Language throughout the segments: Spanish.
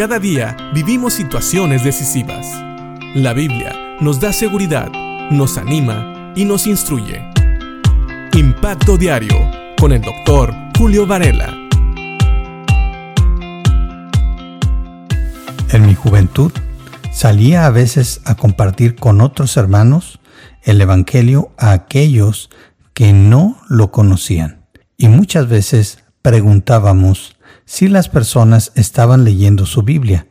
Cada día vivimos situaciones decisivas. La Biblia nos da seguridad, nos anima y nos instruye. Impacto Diario con el doctor Julio Varela. En mi juventud salía a veces a compartir con otros hermanos el Evangelio a aquellos que no lo conocían. Y muchas veces preguntábamos si las personas estaban leyendo su Biblia,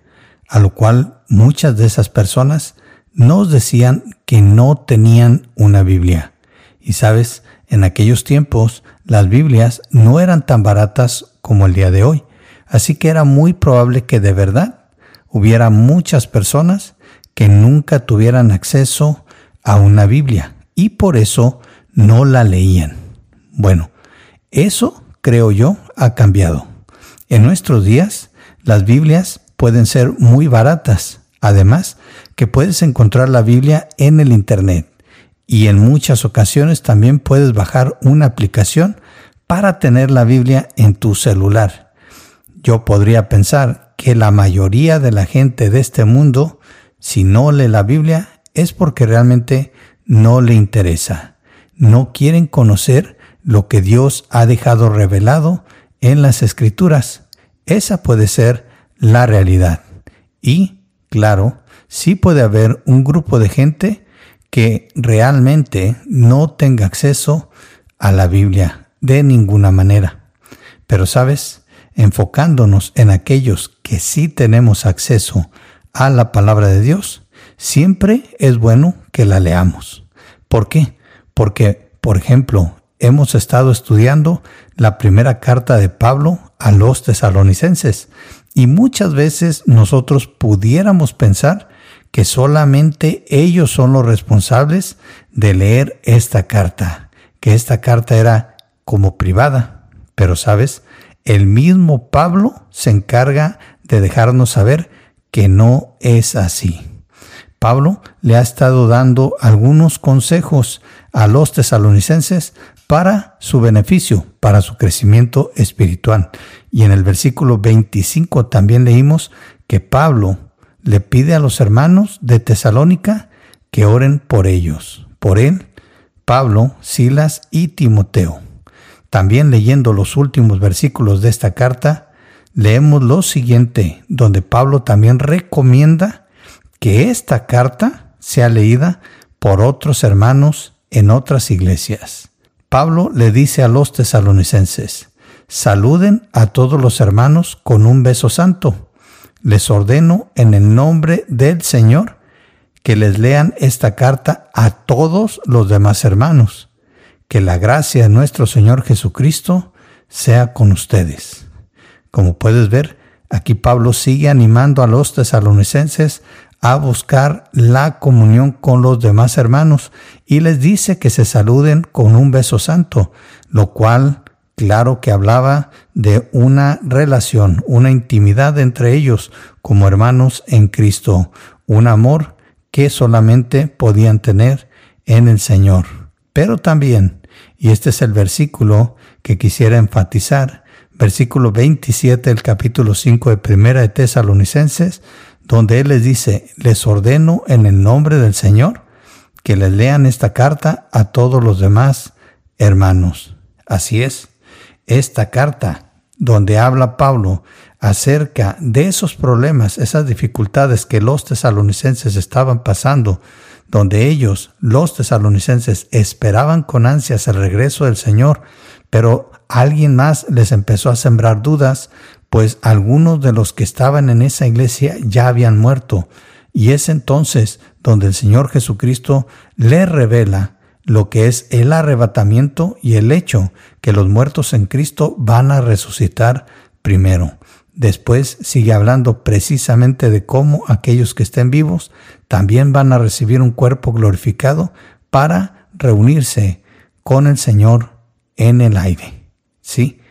a lo cual muchas de esas personas nos decían que no tenían una Biblia. Y sabes, en aquellos tiempos las Biblias no eran tan baratas como el día de hoy, así que era muy probable que de verdad hubiera muchas personas que nunca tuvieran acceso a una Biblia y por eso no la leían. Bueno, eso, creo yo, ha cambiado. En nuestros días, las Biblias pueden ser muy baratas. Además, que puedes encontrar la Biblia en el Internet y en muchas ocasiones también puedes bajar una aplicación para tener la Biblia en tu celular. Yo podría pensar que la mayoría de la gente de este mundo, si no lee la Biblia, es porque realmente no le interesa. No quieren conocer lo que Dios ha dejado revelado en las escrituras. Esa puede ser la realidad. Y, claro, sí puede haber un grupo de gente que realmente no tenga acceso a la Biblia de ninguna manera. Pero, ¿sabes? Enfocándonos en aquellos que sí tenemos acceso a la palabra de Dios, siempre es bueno que la leamos. ¿Por qué? Porque, por ejemplo, hemos estado estudiando la primera carta de Pablo a los tesalonicenses y muchas veces nosotros pudiéramos pensar que solamente ellos son los responsables de leer esta carta, que esta carta era como privada. Pero sabes, el mismo Pablo se encarga de dejarnos saber que no es así. Pablo le ha estado dando algunos consejos a los tesalonicenses para su beneficio, para su crecimiento espiritual. Y en el versículo 25 también leímos que Pablo le pide a los hermanos de Tesalónica que oren por ellos, por él, Pablo, Silas y Timoteo. También leyendo los últimos versículos de esta carta, leemos lo siguiente, donde Pablo también recomienda que esta carta sea leída por otros hermanos en otras iglesias. Pablo le dice a los tesalonicenses, saluden a todos los hermanos con un beso santo. Les ordeno en el nombre del Señor que les lean esta carta a todos los demás hermanos. Que la gracia de nuestro Señor Jesucristo sea con ustedes. Como puedes ver, aquí Pablo sigue animando a los tesalonicenses a buscar la comunión con los demás hermanos y les dice que se saluden con un beso santo, lo cual claro que hablaba de una relación, una intimidad entre ellos como hermanos en Cristo, un amor que solamente podían tener en el Señor. Pero también, y este es el versículo que quisiera enfatizar, versículo 27 del capítulo 5 de Primera de Tesalonicenses, donde Él les dice, les ordeno en el nombre del Señor que les lean esta carta a todos los demás hermanos. Así es, esta carta donde habla Pablo acerca de esos problemas, esas dificultades que los tesalonicenses estaban pasando, donde ellos, los tesalonicenses, esperaban con ansias el regreso del Señor, pero alguien más les empezó a sembrar dudas pues algunos de los que estaban en esa iglesia ya habían muerto, y es entonces donde el Señor Jesucristo le revela lo que es el arrebatamiento y el hecho que los muertos en Cristo van a resucitar primero. Después sigue hablando precisamente de cómo aquellos que estén vivos también van a recibir un cuerpo glorificado para reunirse con el Señor en el aire. ¿Sí?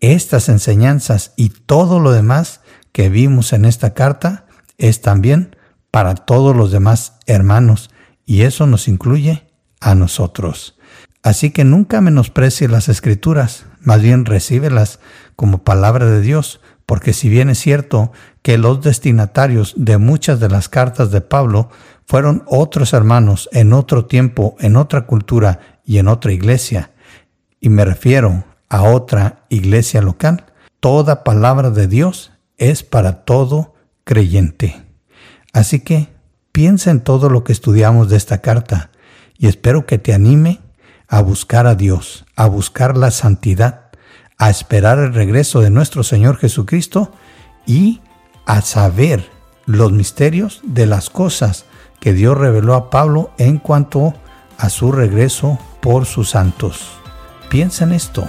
Estas enseñanzas y todo lo demás que vimos en esta carta es también para todos los demás hermanos y eso nos incluye a nosotros. Así que nunca menosprecie las escrituras, más bien recíbelas como palabra de Dios, porque si bien es cierto que los destinatarios de muchas de las cartas de Pablo fueron otros hermanos en otro tiempo, en otra cultura y en otra iglesia, y me refiero a otra iglesia local, toda palabra de Dios es para todo creyente. Así que piensa en todo lo que estudiamos de esta carta y espero que te anime a buscar a Dios, a buscar la santidad, a esperar el regreso de nuestro Señor Jesucristo y a saber los misterios de las cosas que Dios reveló a Pablo en cuanto a su regreso por sus santos. Piensa en esto